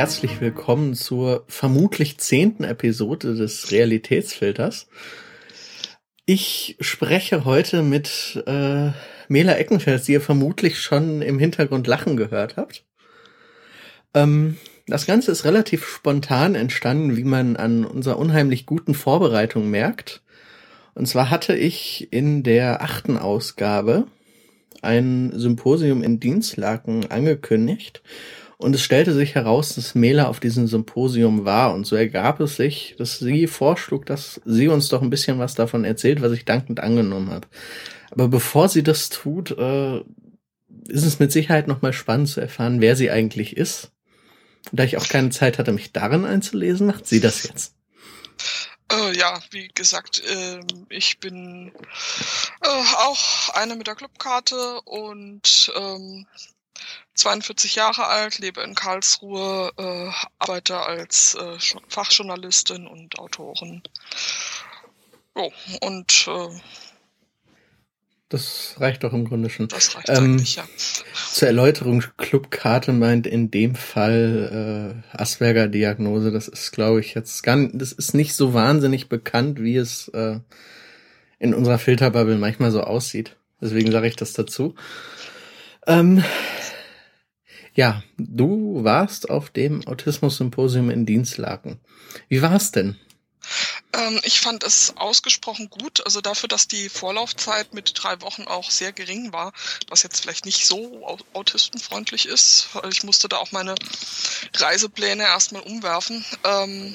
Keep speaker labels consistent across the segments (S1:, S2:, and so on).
S1: Herzlich willkommen zur vermutlich zehnten Episode des Realitätsfilters. Ich spreche heute mit äh, Mela Eckenfeld, die ihr vermutlich schon im Hintergrund lachen gehört habt. Ähm, das Ganze ist relativ spontan entstanden, wie man an unserer unheimlich guten Vorbereitung merkt. Und zwar hatte ich in der achten Ausgabe ein Symposium in Dienstlaken angekündigt. Und es stellte sich heraus, dass Mela auf diesem Symposium war. Und so ergab es sich, dass sie vorschlug, dass sie uns doch ein bisschen was davon erzählt, was ich dankend angenommen habe. Aber bevor sie das tut, äh, ist es mit Sicherheit nochmal spannend zu erfahren, wer sie eigentlich ist. Da ich auch keine Zeit hatte, mich darin einzulesen, macht sie das jetzt.
S2: Äh, ja, wie gesagt, äh, ich bin äh, auch eine mit der Clubkarte und ähm, 42 Jahre alt, lebe in Karlsruhe, äh, arbeite als äh, Fachjournalistin und Autorin. Oh, und äh,
S1: das reicht doch im Grunde schon.
S2: Das reicht ähm, eigentlich, ja.
S1: Zur Erläuterung, Clubkarte meint in dem Fall äh, Asperger-Diagnose. Das ist, glaube ich, jetzt gar nicht, das ist nicht so wahnsinnig bekannt, wie es äh, in unserer Filterbubble manchmal so aussieht. Deswegen sage ich das dazu. Ähm, ja, du warst auf dem Autismus-Symposium in Dienstlaken. Wie war's denn?
S2: Ähm, ich fand es ausgesprochen gut. Also dafür, dass die Vorlaufzeit mit drei Wochen auch sehr gering war, was jetzt vielleicht nicht so autistenfreundlich ist. Ich musste da auch meine Reisepläne erstmal umwerfen. Ähm,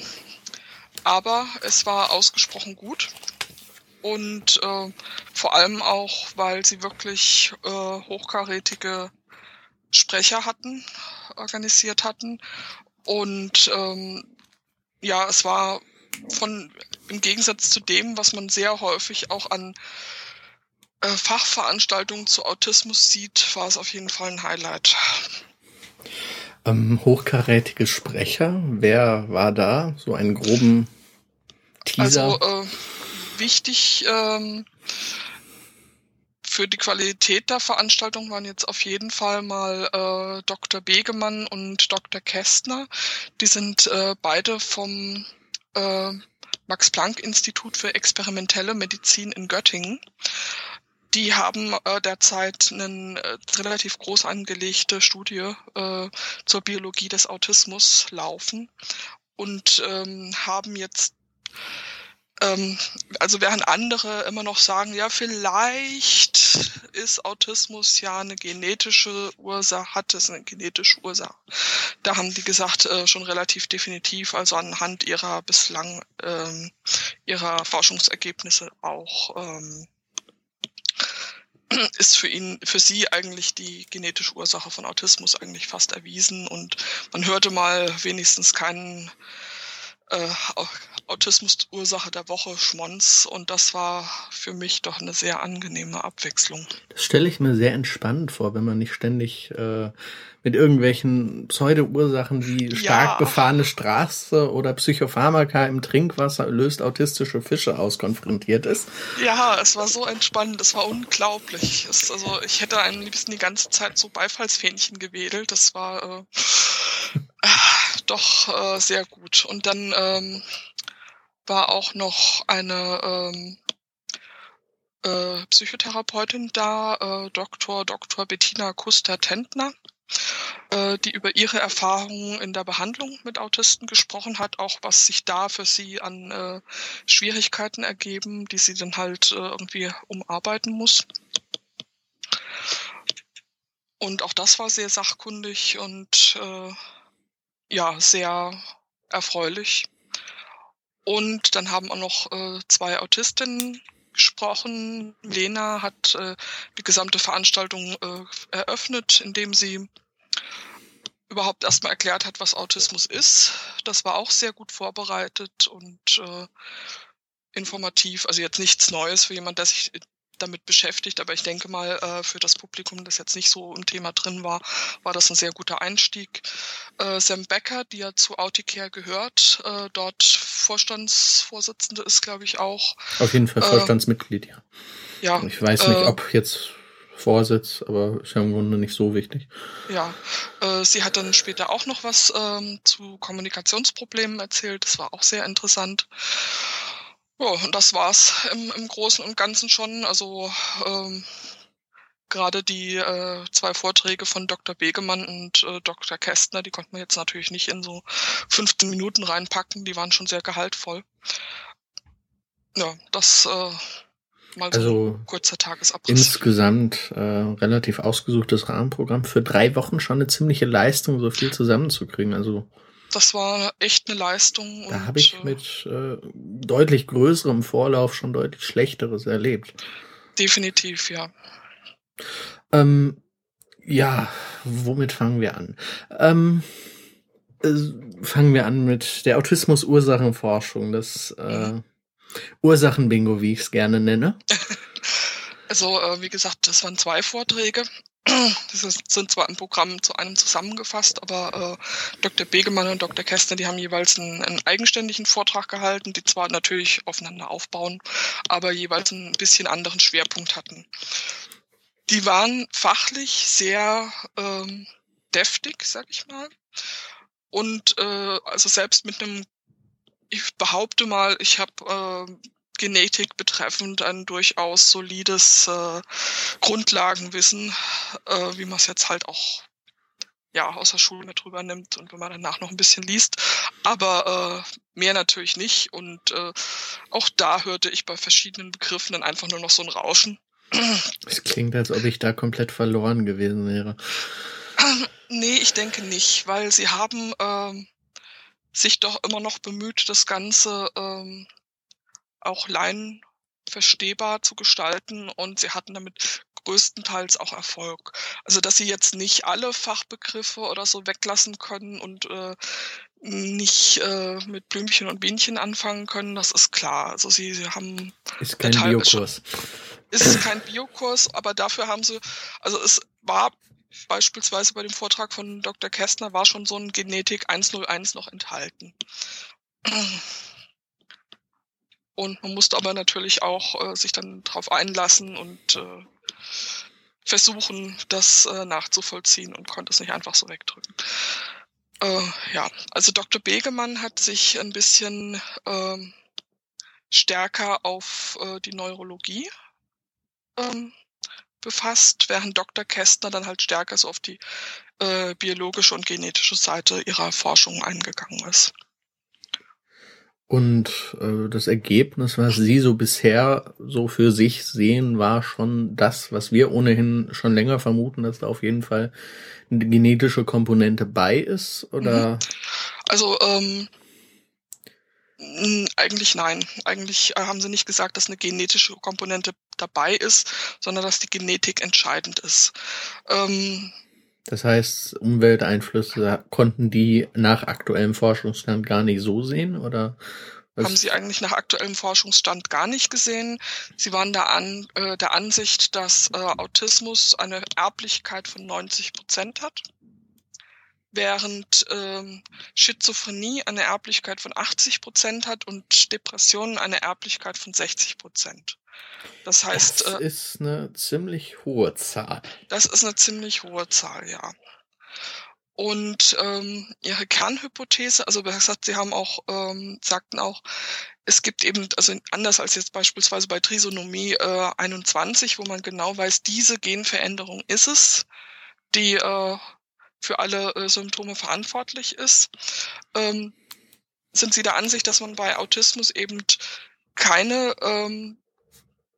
S2: aber es war ausgesprochen gut. Und äh, vor allem auch, weil sie wirklich äh, hochkarätige Sprecher hatten, organisiert hatten. Und ähm, ja, es war von im Gegensatz zu dem, was man sehr häufig auch an äh, Fachveranstaltungen zu Autismus sieht, war es auf jeden Fall ein Highlight.
S1: Ähm, hochkarätige Sprecher, wer war da? So einen groben Teaser?
S2: Also äh, wichtig ähm, für die Qualität der Veranstaltung waren jetzt auf jeden Fall mal äh, Dr. Begemann und Dr. Kästner. Die sind äh, beide vom äh, Max-Planck-Institut für experimentelle Medizin in Göttingen. Die haben äh, derzeit eine äh, relativ groß angelegte Studie äh, zur Biologie des Autismus laufen und ähm, haben jetzt ähm, also während andere immer noch sagen, ja, vielleicht ist Autismus ja eine genetische Ursache, hat es eine genetische Ursache. Da haben die gesagt, äh, schon relativ definitiv, also anhand ihrer bislang ähm, ihrer Forschungsergebnisse auch ähm, ist für ihn, für sie eigentlich die genetische Ursache von Autismus eigentlich fast erwiesen und man hörte mal wenigstens keinen äh, Autismusursache der Woche Schmonz und das war für mich doch eine sehr angenehme Abwechslung.
S1: Das stelle ich mir sehr entspannend vor, wenn man nicht ständig äh, mit irgendwelchen Pseudo-Ursachen wie stark ja. befahrene Straße oder Psychopharmaka im Trinkwasser löst autistische Fische aus konfrontiert ist.
S2: Ja, es war so entspannend, es war unglaublich. Es, also ich hätte am liebsten die ganze Zeit so Beifallsfähnchen gewedelt. Das war äh, doch äh, sehr gut. Und dann ähm, war auch noch eine ähm, äh, Psychotherapeutin da, äh, Dr. Dr. Bettina Kuster-Tentner, äh, die über ihre Erfahrungen in der Behandlung mit Autisten gesprochen hat, auch was sich da für sie an äh, Schwierigkeiten ergeben, die sie dann halt äh, irgendwie umarbeiten muss. Und auch das war sehr sachkundig und äh, ja, sehr erfreulich. Und dann haben auch noch äh, zwei Autistinnen gesprochen. Lena hat äh, die gesamte Veranstaltung äh, eröffnet, indem sie überhaupt erstmal erklärt hat, was Autismus ist. Das war auch sehr gut vorbereitet und äh, informativ. Also jetzt nichts Neues für jemand, der sich damit beschäftigt, aber ich denke mal, äh, für das Publikum, das jetzt nicht so im Thema drin war, war das ein sehr guter Einstieg. Äh, Sam Becker, die ja zu Auticare gehört, äh, dort Vorstandsvorsitzende ist, glaube ich, auch.
S1: Auf jeden Fall Vorstandsmitglied, ja.
S2: Ja.
S1: Ich weiß nicht, ob jetzt Vorsitz, aber ist ja im Grunde nicht so wichtig.
S2: Ja, äh, sie hat dann später auch noch was ähm, zu Kommunikationsproblemen erzählt. Das war auch sehr interessant. Ja, und das war's im, im Großen und Ganzen schon. Also ähm, gerade die äh, zwei Vorträge von Dr. Begemann und äh, Dr. Kästner, die konnten wir jetzt natürlich nicht in so 15 Minuten reinpacken. Die waren schon sehr gehaltvoll. Ja, das äh, mal so also ein kurzer Tagesabriss.
S1: Insgesamt äh, relativ ausgesuchtes Rahmenprogramm. Für drei Wochen schon eine ziemliche Leistung, so viel zusammenzukriegen. Also
S2: das war echt eine Leistung.
S1: Da habe ich äh, mit äh, deutlich größerem Vorlauf schon deutlich Schlechteres erlebt.
S2: Definitiv, ja.
S1: Ähm, ja, womit fangen wir an? Ähm, äh, fangen wir an mit der Autismus-Ursachenforschung. Das äh, mhm. Ursachenbingo, wie ich es gerne nenne.
S2: Also, äh, wie gesagt, das waren zwei Vorträge. Das sind zwar im Programm zu einem zusammengefasst, aber äh, Dr. Begemann und Dr. Kästner, die haben jeweils einen, einen, eigenständigen Vortrag gehalten, die zwar natürlich aufeinander aufbauen, aber jeweils ein bisschen anderen Schwerpunkt hatten. Die waren fachlich sehr ähm, deftig, sag ich mal. Und äh, also selbst mit einem ich behaupte mal, ich habe äh, Genetik betreffend ein durchaus solides äh, Grundlagenwissen, äh, wie man es jetzt halt auch ja aus der Schule mit drüber nimmt und wenn man danach noch ein bisschen liest, aber äh, mehr natürlich nicht und äh, auch da hörte ich bei verschiedenen Begriffen dann einfach nur noch so ein Rauschen.
S1: Es klingt, als ob ich da komplett verloren gewesen wäre.
S2: nee, ich denke nicht, weil sie haben ähm, sich doch immer noch bemüht, das Ganze ähm, auch Laien verstehbar zu gestalten und sie hatten damit größtenteils auch Erfolg. Also dass sie jetzt nicht alle Fachbegriffe oder so weglassen können und äh, nicht äh, mit Blümchen und Bienchen anfangen können, das ist klar. Also sie, sie haben
S1: ist kein Biokurs.
S2: Ist kein Biokurs, aber dafür haben sie, also es war beispielsweise bei dem Vortrag von Dr. Kästner war schon so ein Genetik 101 noch enthalten. Und man musste aber natürlich auch äh, sich dann darauf einlassen und äh, versuchen, das äh, nachzuvollziehen und konnte es nicht einfach so wegdrücken. Äh, ja, also Dr. Begemann hat sich ein bisschen ähm, stärker auf äh, die Neurologie ähm, befasst, während Dr. Kästner dann halt stärker so auf die äh, biologische und genetische Seite ihrer Forschung eingegangen ist.
S1: Und äh, das Ergebnis, was Sie so bisher so für sich sehen, war schon das, was wir ohnehin schon länger vermuten, dass da auf jeden Fall eine genetische Komponente bei ist, oder? Mhm.
S2: Also ähm, eigentlich nein. Eigentlich äh, haben sie nicht gesagt, dass eine genetische Komponente dabei ist, sondern dass die Genetik entscheidend ist. Ähm,
S1: das heißt, Umwelteinflüsse konnten die nach aktuellem Forschungsstand gar nicht so sehen, oder?
S2: Was? Haben sie eigentlich nach aktuellem Forschungsstand gar nicht gesehen. Sie waren der, an, äh, der Ansicht, dass äh, Autismus eine Erblichkeit von 90 Prozent hat während ähm, Schizophrenie eine Erblichkeit von 80 Prozent hat und Depressionen eine Erblichkeit von 60 Prozent. Das heißt.
S1: Das äh, ist eine ziemlich hohe Zahl.
S2: Das ist eine ziemlich hohe Zahl, ja. Und ähm, ihre Kernhypothese, also wie gesagt, sie haben auch, ähm, sagten auch, es gibt eben, also anders als jetzt beispielsweise bei Trisonomie äh, 21, wo man genau weiß, diese Genveränderung ist es, die äh, für alle äh, Symptome verantwortlich ist, ähm, sind Sie der Ansicht, dass man bei Autismus eben keine ähm,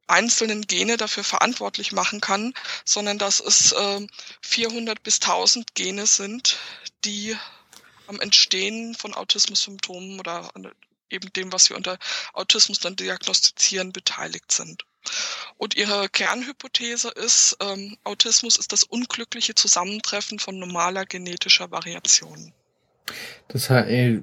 S2: einzelnen Gene dafür verantwortlich machen kann, sondern dass es äh, 400 bis 1000 Gene sind, die am Entstehen von Autismus-Symptomen oder eben dem, was wir unter Autismus dann diagnostizieren, beteiligt sind. Und ihre Kernhypothese ist, ähm, Autismus ist das unglückliche Zusammentreffen von normaler genetischer Variation.
S1: Das heißt,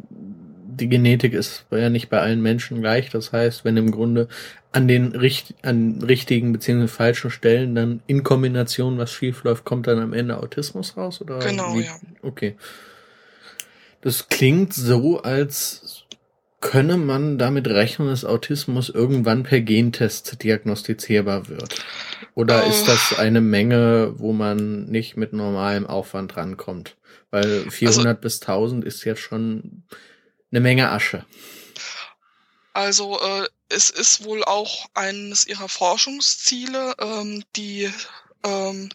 S1: die Genetik ist ja nicht bei allen Menschen gleich. Das heißt, wenn im Grunde an den richt an richtigen bzw. falschen Stellen dann in Kombination was schief läuft, kommt dann am Ende Autismus raus? Oder
S2: genau,
S1: wie?
S2: ja.
S1: Okay. Das klingt so, als Könne man damit rechnen, dass Autismus irgendwann per Gentest diagnostizierbar wird? Oder oh. ist das eine Menge, wo man nicht mit normalem Aufwand rankommt? Weil 400 also, bis 1000 ist jetzt schon eine Menge Asche.
S2: Also äh, es ist wohl auch eines ihrer Forschungsziele, ähm, die ähm,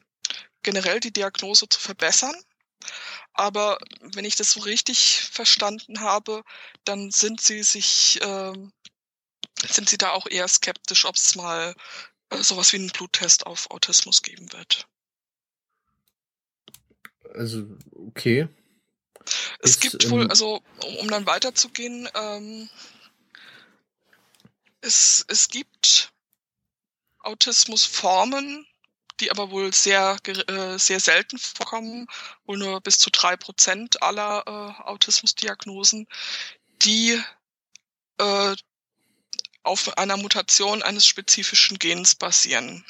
S2: generell die Diagnose zu verbessern. Aber wenn ich das so richtig verstanden habe, dann sind sie sich, äh, sind sie da auch eher skeptisch, ob es mal äh, sowas wie einen Bluttest auf Autismus geben wird.
S1: Also, okay.
S2: Es ist, gibt wohl, also um, um dann weiterzugehen, ähm, es, es gibt Autismusformen, die aber wohl sehr, äh, sehr selten vorkommen, wohl nur bis zu drei Prozent aller äh, Autismusdiagnosen, die äh, auf einer Mutation eines spezifischen Gens basieren.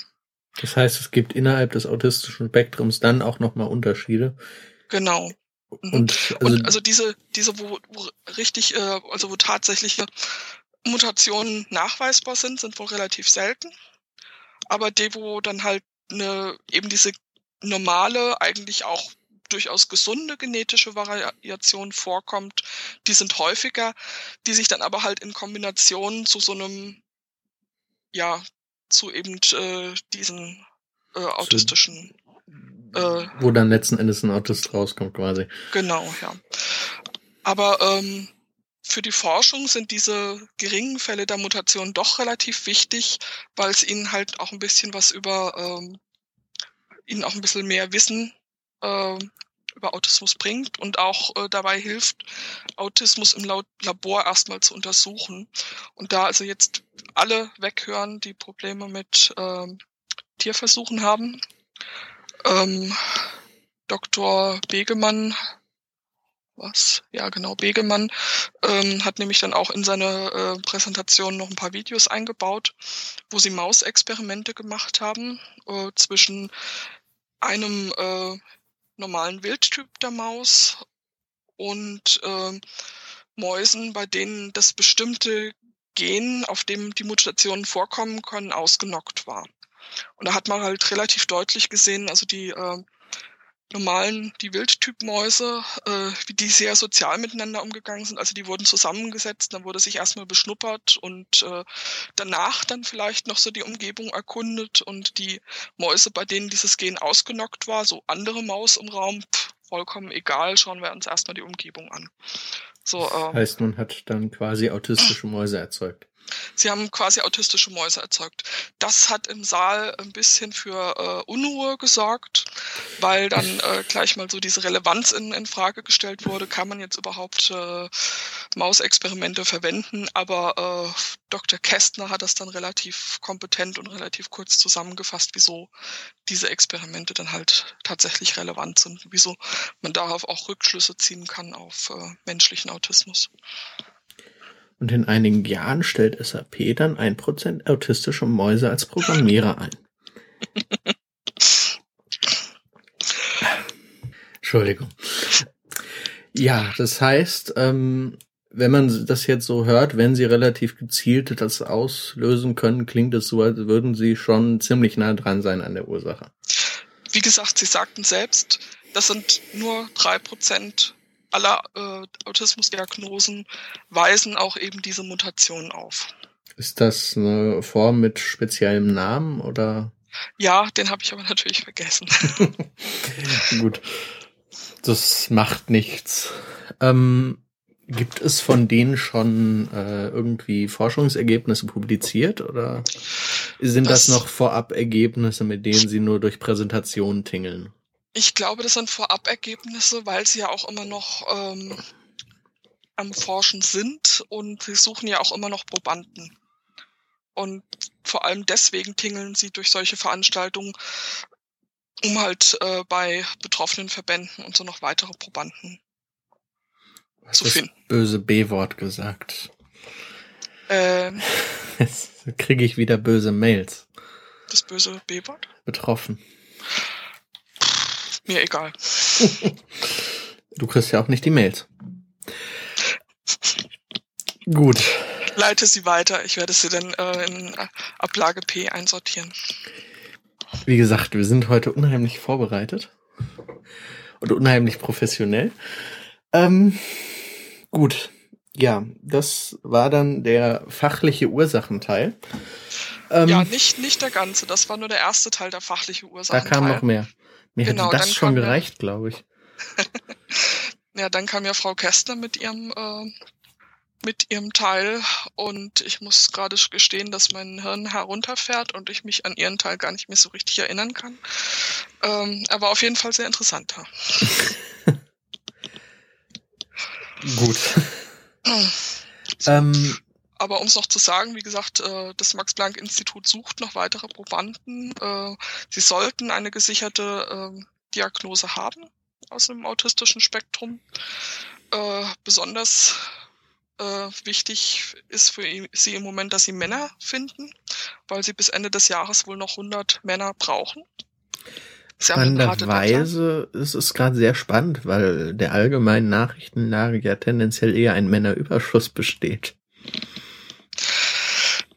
S1: Das heißt, es gibt innerhalb des autistischen Spektrums dann auch nochmal Unterschiede.
S2: Genau. Mhm. Und also, Und also diese, diese, wo, wo richtig, äh, also wo tatsächliche Mutationen nachweisbar sind, sind wohl relativ selten. Aber die, wo dann halt eine, eben diese normale, eigentlich auch durchaus gesunde genetische Variation vorkommt, die sind häufiger, die sich dann aber halt in Kombination zu so einem, ja, zu eben äh, diesen äh, autistischen.
S1: Äh, Wo dann letzten Endes ein Autist rauskommt quasi.
S2: Genau, ja. Aber ähm, für die Forschung sind diese geringen Fälle der Mutation doch relativ wichtig, weil es ihnen halt auch ein bisschen was über ähm, ihnen auch ein bisschen mehr Wissen äh, über Autismus bringt und auch äh, dabei hilft, Autismus im Labor erstmal zu untersuchen. Und da also jetzt alle weghören, die Probleme mit ähm, Tierversuchen haben. Ähm, Dr. Begemann was? Ja, genau. Begemann ähm, hat nämlich dann auch in seine äh, Präsentation noch ein paar Videos eingebaut, wo sie Mausexperimente gemacht haben äh, zwischen einem äh, normalen Wildtyp der Maus und äh, Mäusen, bei denen das bestimmte Gen, auf dem die Mutationen vorkommen können, ausgenockt war. Und da hat man halt relativ deutlich gesehen, also die äh, normalen, die Wildtypmäuse, äh, wie die sehr sozial miteinander umgegangen sind. Also die wurden zusammengesetzt, dann wurde sich erstmal beschnuppert und äh, danach dann vielleicht noch so die Umgebung erkundet und die Mäuse, bei denen dieses Gen ausgenockt war, so andere Maus im Raum, pff, vollkommen egal, schauen wir uns erstmal die Umgebung an.
S1: So, äh, heißt, man hat dann quasi autistische Mäuse erzeugt.
S2: Sie haben quasi autistische Mäuse erzeugt. Das hat im Saal ein bisschen für äh, Unruhe gesorgt, weil dann äh, gleich mal so diese Relevanz in, in Frage gestellt wurde. Kann man jetzt überhaupt äh, Mausexperimente verwenden? Aber äh, Dr. Kästner hat das dann relativ kompetent und relativ kurz zusammengefasst, wieso diese Experimente dann halt tatsächlich relevant sind, wieso man darauf auch Rückschlüsse ziehen kann auf äh, menschlichen Autismus.
S1: Und in einigen Jahren stellt SAP dann ein Prozent autistische Mäuse als Programmierer ein. Entschuldigung. Ja, das heißt, ähm, wenn man das jetzt so hört, wenn sie relativ gezielt das auslösen können, klingt es so, als würden sie schon ziemlich nah dran sein an der Ursache.
S2: Wie gesagt, sie sagten selbst, das sind nur drei Prozent aller äh, Autismusdiagnosen weisen auch eben diese Mutation auf.
S1: Ist das eine Form mit speziellem Namen oder?
S2: Ja, den habe ich aber natürlich vergessen.
S1: Gut. Das macht nichts. Ähm, gibt es von denen schon äh, irgendwie Forschungsergebnisse publiziert oder sind das, das noch Vorab-Ergebnisse, mit denen sie nur durch Präsentationen tingeln?
S2: Ich glaube, das sind Vorab-Ergebnisse, weil sie ja auch immer noch ähm, am Forschen sind und sie suchen ja auch immer noch Probanden. Und vor allem deswegen tingeln sie durch solche Veranstaltungen, um halt äh, bei betroffenen Verbänden und so noch weitere Probanden
S1: Was zu finden. Böse B-Wort gesagt. Ähm, Jetzt kriege ich wieder böse Mails.
S2: Das böse B-Wort?
S1: Betroffen.
S2: Mir egal.
S1: Du kriegst ja auch nicht die Mails. Gut.
S2: Leite sie weiter. Ich werde sie dann äh, in Ablage P einsortieren.
S1: Wie gesagt, wir sind heute unheimlich vorbereitet und unheimlich professionell. Ähm, gut, ja, das war dann der fachliche Ursachenteil.
S2: Ähm, ja, nicht, nicht der ganze, das war nur der erste Teil, der fachliche Ursachenteil.
S1: Da kam noch mehr. Mir genau, hätte das schon gereicht, glaube ich.
S2: ja, dann kam ja Frau Kästner mit ihrem äh, mit ihrem Teil und ich muss gerade gestehen, dass mein Hirn herunterfährt und ich mich an ihren Teil gar nicht mehr so richtig erinnern kann. Ähm, er war auf jeden Fall sehr interessant.
S1: Gut. ähm,
S2: aber um es noch zu sagen, wie gesagt, äh, das Max-Planck-Institut sucht noch weitere Probanden. Äh, sie sollten eine gesicherte äh, Diagnose haben aus dem autistischen Spektrum. Äh, besonders wichtig ist für sie im Moment, dass sie Männer finden, weil sie bis Ende des Jahres wohl noch 100 Männer brauchen.
S1: Spannenderweise ist es gerade sehr spannend, weil der allgemeinen Nachrichtenlage ja tendenziell eher ein Männerüberschuss besteht.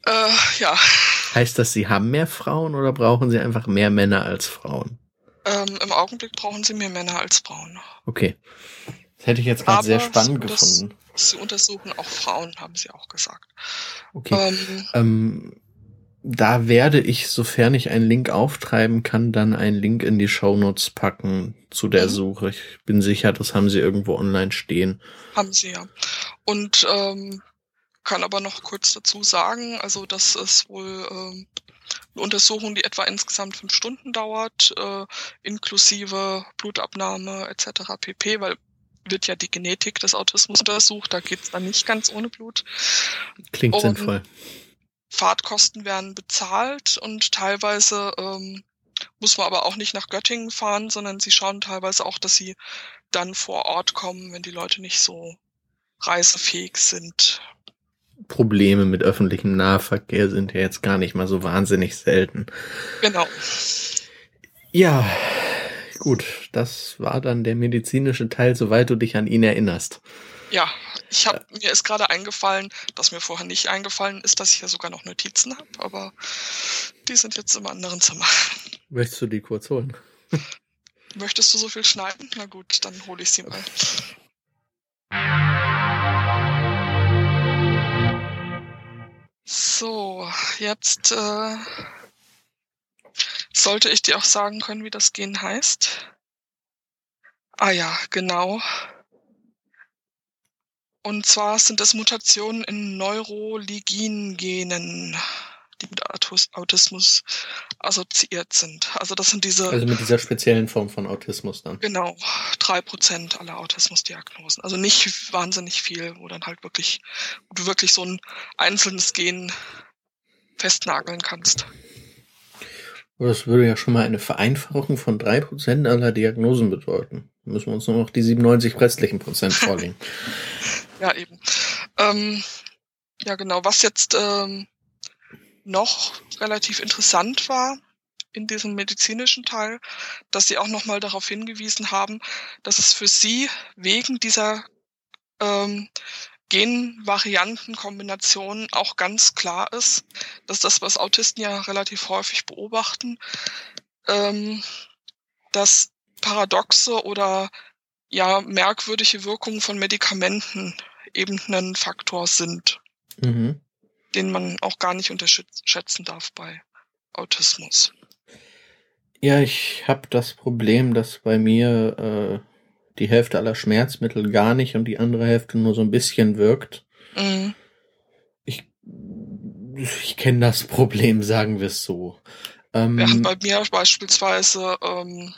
S2: Äh, ja.
S1: Heißt das, Sie haben mehr Frauen oder brauchen Sie einfach mehr Männer als Frauen?
S2: Ähm, Im Augenblick brauchen Sie mehr Männer als Frauen.
S1: Okay. Das hätte ich jetzt gerade sehr spannend gefunden.
S2: Sie untersuchen auch Frauen, haben sie auch gesagt.
S1: Okay. Ähm, ähm, da werde ich, sofern ich einen Link auftreiben kann, dann einen Link in die Shownotes packen zu der mhm. Suche. Ich bin sicher, das haben sie irgendwo online stehen.
S2: Haben sie ja. Und ähm, kann aber noch kurz dazu sagen, also das ist wohl ähm, eine Untersuchung, die etwa insgesamt fünf Stunden dauert, äh, inklusive Blutabnahme etc. pp, weil wird ja die Genetik des Autismus untersucht. Da geht's dann nicht ganz ohne Blut.
S1: Klingt und sinnvoll.
S2: Fahrtkosten werden bezahlt und teilweise ähm, muss man aber auch nicht nach Göttingen fahren, sondern sie schauen teilweise auch, dass sie dann vor Ort kommen, wenn die Leute nicht so reisefähig sind.
S1: Probleme mit öffentlichem Nahverkehr sind ja jetzt gar nicht mal so wahnsinnig selten.
S2: Genau.
S1: Ja, Gut, das war dann der medizinische Teil, soweit du dich an ihn erinnerst.
S2: Ja, ich hab, mir ist gerade eingefallen, dass mir vorher nicht eingefallen ist, dass ich ja sogar noch Notizen habe, aber die sind jetzt im anderen Zimmer.
S1: Möchtest du die kurz holen?
S2: Möchtest du so viel schneiden? Na gut, dann hole ich sie mal. So, jetzt äh, sollte ich dir auch sagen können, wie das Gen heißt? Ah ja, genau. Und zwar sind es Mutationen in Neuroligin-Genen, die mit Autismus assoziiert sind. Also das sind diese.
S1: Also mit dieser speziellen Form von Autismus dann.
S2: Genau, drei Prozent aller Autismusdiagnosen. Also nicht wahnsinnig viel, wo dann halt wirklich, wo du wirklich so ein einzelnes Gen festnageln kannst.
S1: Das würde ja schon mal eine Vereinfachung von drei Prozent aller Diagnosen bedeuten. Müssen wir uns nur noch die 97 restlichen Prozent vorlegen.
S2: ja, eben. Ähm, ja, genau. Was jetzt ähm, noch relativ interessant war in diesem medizinischen Teil, dass sie auch nochmal darauf hingewiesen haben, dass es für sie wegen dieser ähm, Genvariantenkombination auch ganz klar ist, dass das, was Autisten ja relativ häufig beobachten, ähm, dass paradoxe oder ja merkwürdige Wirkungen von Medikamenten eben ein Faktor sind, mhm. Den man auch gar nicht unterschätzen darf bei Autismus.
S1: Ja, ich habe das Problem, dass bei mir äh, die Hälfte aller Schmerzmittel gar nicht und die andere Hälfte nur so ein bisschen wirkt. Mhm. Ich, ich kenne das Problem, sagen wir es so.
S2: Ähm, ja, bei mir beispielsweise ähm,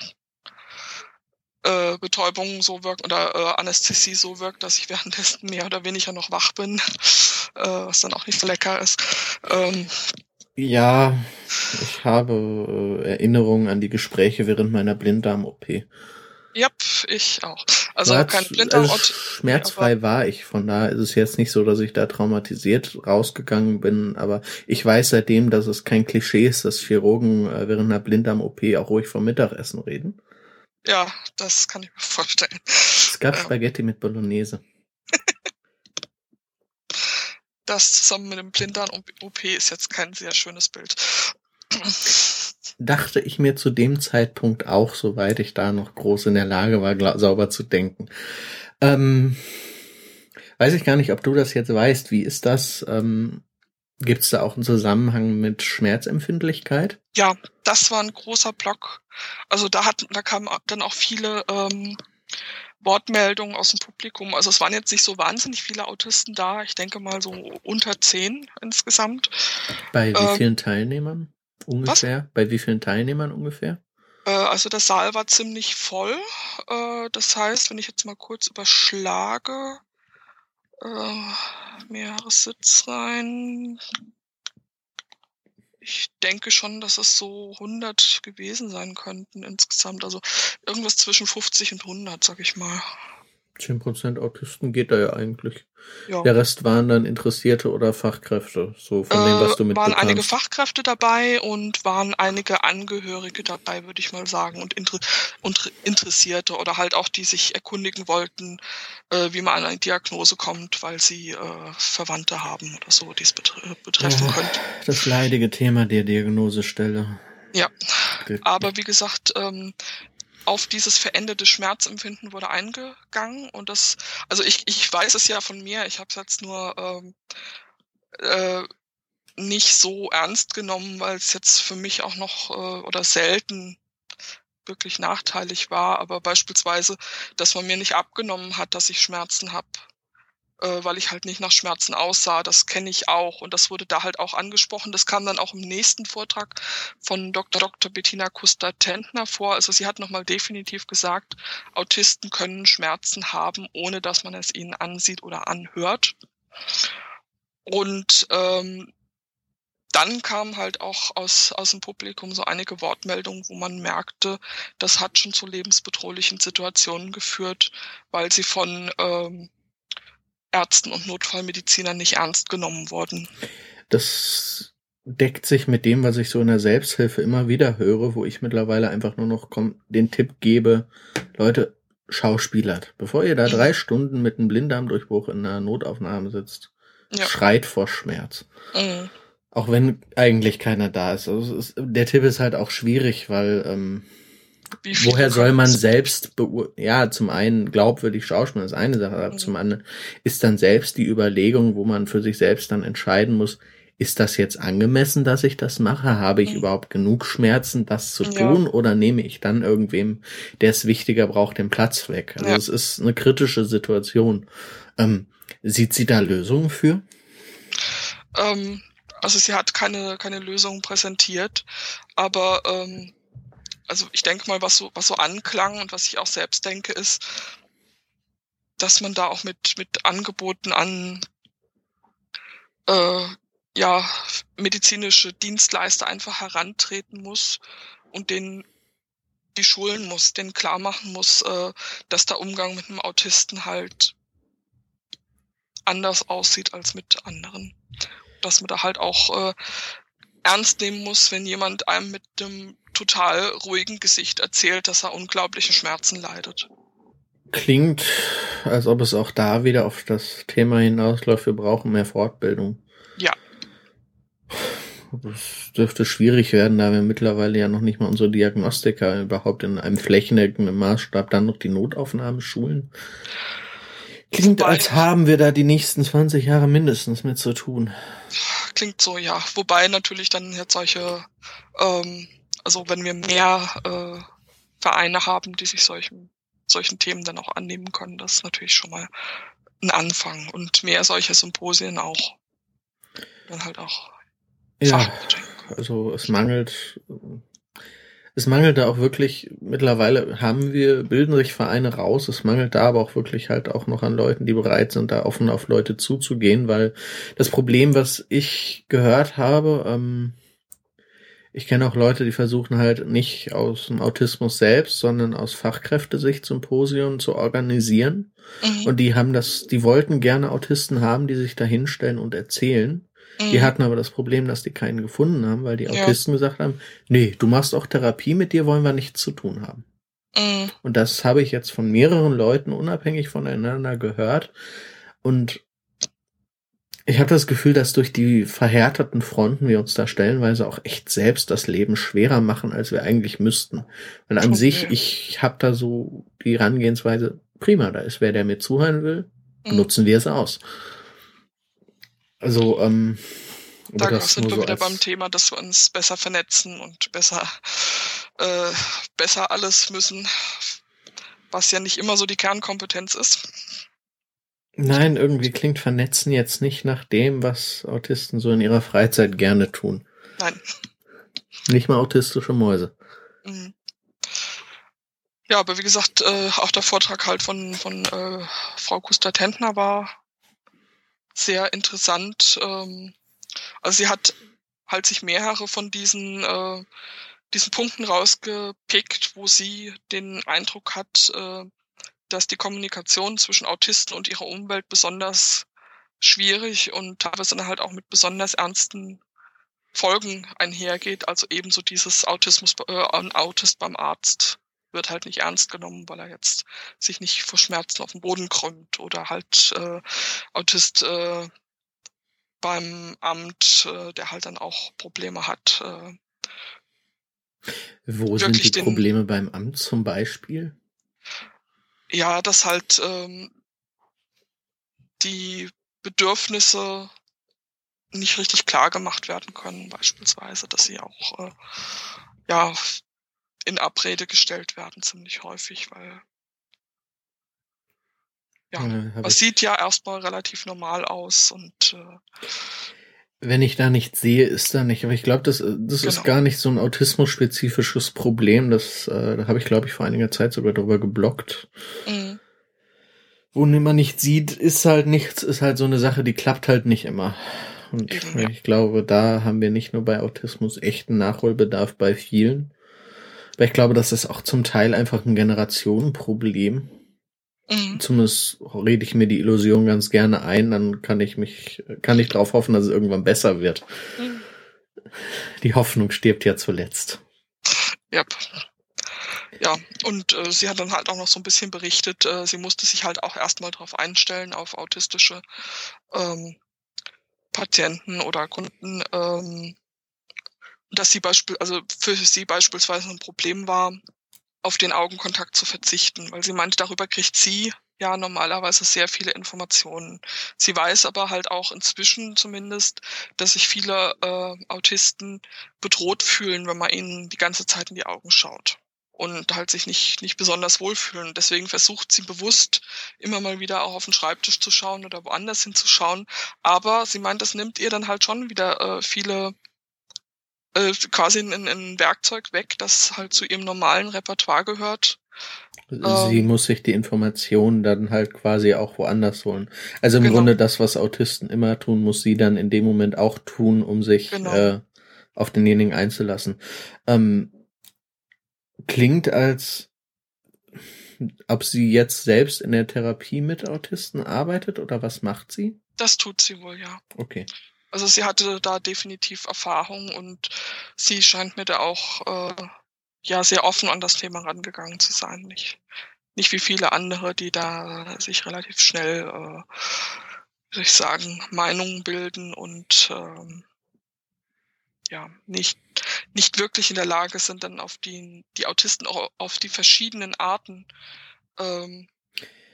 S2: äh, Betäubung so wirkt oder äh, Anästhesie so wirkt, dass ich währenddessen mehr oder weniger noch wach bin, äh, was dann auch nicht so lecker ist. Ähm,
S1: ja, ich habe äh, Erinnerungen an die Gespräche während meiner Blinddarm-OP.
S2: Ja, ich auch. Also War kein Blinddarm. Also
S1: schmerzfrei war ich, von daher ist es jetzt nicht so, dass ich da traumatisiert rausgegangen bin, aber ich weiß seitdem, dass es kein Klischee ist, dass Chirurgen äh, während einer Blinddarm-OP auch ruhig vom Mittagessen reden.
S2: Ja, das kann ich mir vorstellen.
S1: Es gab ähm. Spaghetti mit Bolognese.
S2: das zusammen mit dem Blinddarm-OP ist jetzt kein sehr schönes Bild.
S1: Dachte ich mir zu dem Zeitpunkt auch, soweit ich da noch groß in der Lage war, sauber zu denken. Ähm, weiß ich gar nicht, ob du das jetzt weißt. Wie ist das? Ähm, Gibt es da auch einen Zusammenhang mit Schmerzempfindlichkeit?
S2: Ja, das war ein großer Block. Also da hat, da kamen dann auch viele ähm, Wortmeldungen aus dem Publikum. Also es waren jetzt nicht so wahnsinnig viele Autisten da. Ich denke mal so unter zehn insgesamt.
S1: Bei wie ähm, vielen Teilnehmern ungefähr? Was? Bei wie vielen Teilnehmern ungefähr?
S2: Äh, also der Saal war ziemlich voll. Äh, das heißt, wenn ich jetzt mal kurz überschlage, äh, mehrere Sitzreihen. Ich denke schon, dass es so 100 gewesen sein könnten insgesamt. Also irgendwas zwischen 50 und 100, sag ich mal.
S1: 10% Autisten geht da ja eigentlich. Ja. Der Rest waren dann Interessierte oder Fachkräfte, so von äh, dem, was du
S2: mit Waren einige Fachkräfte dabei und waren einige Angehörige dabei, würde ich mal sagen, und, Inter und Interessierte oder halt auch, die sich erkundigen wollten, äh, wie man an eine Diagnose kommt, weil sie äh, Verwandte haben oder so, die es betre betreffen ja, könnte.
S1: Das leidige Thema der Diagnosestelle.
S2: Ja, aber wie gesagt, ähm, auf dieses veränderte Schmerzempfinden wurde eingegangen und das, also ich, ich weiß es ja von mir, ich habe es jetzt nur ähm, äh, nicht so ernst genommen, weil es jetzt für mich auch noch äh, oder selten wirklich nachteilig war, aber beispielsweise, dass man mir nicht abgenommen hat, dass ich Schmerzen habe äh, weil ich halt nicht nach Schmerzen aussah. Das kenne ich auch und das wurde da halt auch angesprochen. Das kam dann auch im nächsten Vortrag von Dr. Dr. Bettina Kuster-Tentner vor. Also sie hat nochmal definitiv gesagt, Autisten können Schmerzen haben, ohne dass man es ihnen ansieht oder anhört. Und ähm, dann kam halt auch aus, aus dem Publikum so einige Wortmeldungen, wo man merkte, das hat schon zu lebensbedrohlichen Situationen geführt, weil sie von ähm, Ärzten und Notfallmedizinern nicht ernst genommen wurden.
S1: Das deckt sich mit dem, was ich so in der Selbsthilfe immer wieder höre, wo ich mittlerweile einfach nur noch den Tipp gebe, Leute, schauspielert. Bevor ihr da mhm. drei Stunden mit einem Blinddarmdurchbruch in einer Notaufnahme sitzt, ja. schreit vor Schmerz. Mhm. Auch wenn eigentlich keiner da ist. Also ist. Der Tipp ist halt auch schwierig, weil ähm, Woher soll man selbst ja, zum einen glaubwürdig schauspielen, ist eine Sache, aber mhm. zum anderen ist dann selbst die Überlegung, wo man für sich selbst dann entscheiden muss, ist das jetzt angemessen, dass ich das mache? Habe ich mhm. überhaupt genug Schmerzen, das zu tun? Ja. Oder nehme ich dann irgendwem, der es wichtiger braucht, den Platz weg? Also ja. es ist eine kritische Situation. Ähm, sieht sie da Lösungen für?
S2: Ähm, also sie hat keine, keine Lösung präsentiert, aber ähm, also ich denke mal, was so, was so anklang und was ich auch selbst denke, ist, dass man da auch mit, mit Angeboten an äh, ja, medizinische Dienstleister einfach herantreten muss und den die schulen muss, den klar machen muss, äh, dass der Umgang mit einem Autisten halt anders aussieht als mit anderen. Dass man da halt auch äh, ernst nehmen muss, wenn jemand einem mit dem total ruhigen Gesicht erzählt, dass er unglaubliche Schmerzen leidet.
S1: Klingt, als ob es auch da wieder auf das Thema hinausläuft, wir brauchen mehr Fortbildung.
S2: Ja.
S1: Das dürfte schwierig werden, da wir mittlerweile ja noch nicht mal unsere Diagnostiker überhaupt in einem flächendeckenden Maßstab dann noch die Notaufnahme schulen. Klingt, Wobei, als haben wir da die nächsten 20 Jahre mindestens mit zu tun.
S2: Klingt so, ja. Wobei natürlich dann jetzt solche ähm, also wenn wir mehr äh, Vereine haben, die sich solchen, solchen Themen dann auch annehmen können, das ist natürlich schon mal ein Anfang. Und mehr solcher Symposien auch. Dann halt auch.
S1: Ja, also es mangelt, es mangelt da auch wirklich, mittlerweile haben wir, bilden sich Vereine raus, es mangelt da aber auch wirklich halt auch noch an Leuten, die bereit sind, da offen auf Leute zuzugehen, weil das Problem, was ich gehört habe, ähm, ich kenne auch Leute, die versuchen halt nicht aus dem Autismus selbst, sondern aus Fachkräftesicht Symposien zu organisieren. Mhm. Und die haben das, die wollten gerne Autisten haben, die sich da hinstellen und erzählen. Mhm. Die hatten aber das Problem, dass die keinen gefunden haben, weil die Autisten ja. gesagt haben, nee, du machst auch Therapie, mit dir wollen wir nichts zu tun haben. Mhm. Und das habe ich jetzt von mehreren Leuten unabhängig voneinander gehört. Und Ich habe das Gefühl, dass durch die verhärteten Fronten wir uns da stellenweise auch echt selbst das Leben schwerer machen, als wir eigentlich müssten. Weil an okay. sich, ich habe da so die Herangehensweise, prima, da ist wer, der mir zuhören will, mhm. nutzen wir es aus. Also, ähm,
S2: da sind wir so wieder beim Thema, dass wir uns besser vernetzen und besser, äh, besser alles müssen, was ja nicht immer so die Kernkompetenz ist.
S1: Nein, irgendwie klingt Vernetzen jetzt nicht nach dem, was Autisten so in ihrer Freizeit gerne tun.
S2: Nein.
S1: Nicht mal autistische Mäuse. Mhm.
S2: Ja, aber wie gesagt, äh, auch der Vortrag halt von, von äh, Frau Kuster-Tentner war sehr interessant. Ähm, also sie hat halt sich mehrere von diesen, äh, diesen Punkten rausgepickt, wo sie den Eindruck hat, äh, dass die Kommunikation zwischen Autisten und ihrer Umwelt besonders schwierig und teilweise dann halt auch mit besonders ernsten Folgen einhergeht. Also ebenso dieses Autismus, äh, ein Autist beim Arzt wird halt nicht ernst genommen, weil er jetzt sich nicht vor Schmerzen auf den Boden krümmt oder halt äh, Autist äh, beim Amt, äh, der halt dann auch Probleme hat. Äh,
S1: Wo sind die Probleme beim Amt zum Beispiel?
S2: Ja, dass halt ähm, die Bedürfnisse nicht richtig klar gemacht werden können, beispielsweise, dass sie auch äh, ja in Abrede gestellt werden ziemlich häufig, weil ja, ja es sieht ja erstmal relativ normal aus und äh,
S1: wenn ich da nicht sehe, ist da nicht. Aber ich glaube, das, das genau. ist gar nicht so ein autismus-spezifisches Problem. Das, äh, da habe ich, glaube ich, vor einiger Zeit sogar drüber geblockt. Mhm. Wo man nicht sieht, ist halt nichts, ist halt so eine Sache, die klappt halt nicht immer. Und ja. ich glaube, da haben wir nicht nur bei Autismus echten Nachholbedarf bei vielen. Aber ich glaube, das ist auch zum Teil einfach ein Generationenproblem. Mhm. Zumindest rede ich mir die Illusion ganz gerne ein, dann kann ich mich, kann ich darauf hoffen, dass es irgendwann besser wird. Mhm. Die Hoffnung stirbt ja zuletzt.
S2: Yep. Ja, und äh, sie hat dann halt auch noch so ein bisschen berichtet, äh, sie musste sich halt auch erstmal darauf einstellen, auf autistische ähm, Patienten oder Kunden, ähm, dass sie beispiel, also für sie beispielsweise ein Problem war, auf den Augenkontakt zu verzichten, weil sie meinte, darüber kriegt sie ja normalerweise sehr viele Informationen. Sie weiß aber halt auch inzwischen zumindest, dass sich viele äh, Autisten bedroht fühlen, wenn man ihnen die ganze Zeit in die Augen schaut und halt sich nicht, nicht besonders wohlfühlen. Deswegen versucht sie bewusst immer mal wieder auch auf den Schreibtisch zu schauen oder woanders hinzuschauen. Aber sie meint, das nimmt ihr dann halt schon wieder äh, viele äh, quasi ein, ein Werkzeug weg, das halt zu ihrem normalen Repertoire gehört.
S1: Sie ähm, muss sich die Informationen dann halt quasi auch woanders holen. Also im genau. Grunde das, was Autisten immer tun, muss sie dann in dem Moment auch tun, um sich genau. äh, auf denjenigen einzulassen. Ähm, klingt als ob sie jetzt selbst in der Therapie mit Autisten arbeitet oder was macht sie?
S2: Das tut sie wohl, ja.
S1: Okay.
S2: Also sie hatte da definitiv Erfahrung und sie scheint mir da auch äh, ja sehr offen an das Thema rangegangen zu sein. Nicht, nicht wie viele andere, die da sich relativ schnell, äh, soll ich sagen, Meinungen bilden und ähm, ja, nicht, nicht wirklich in der Lage sind, dann auf die, die Autisten auch auf die verschiedenen Arten ähm,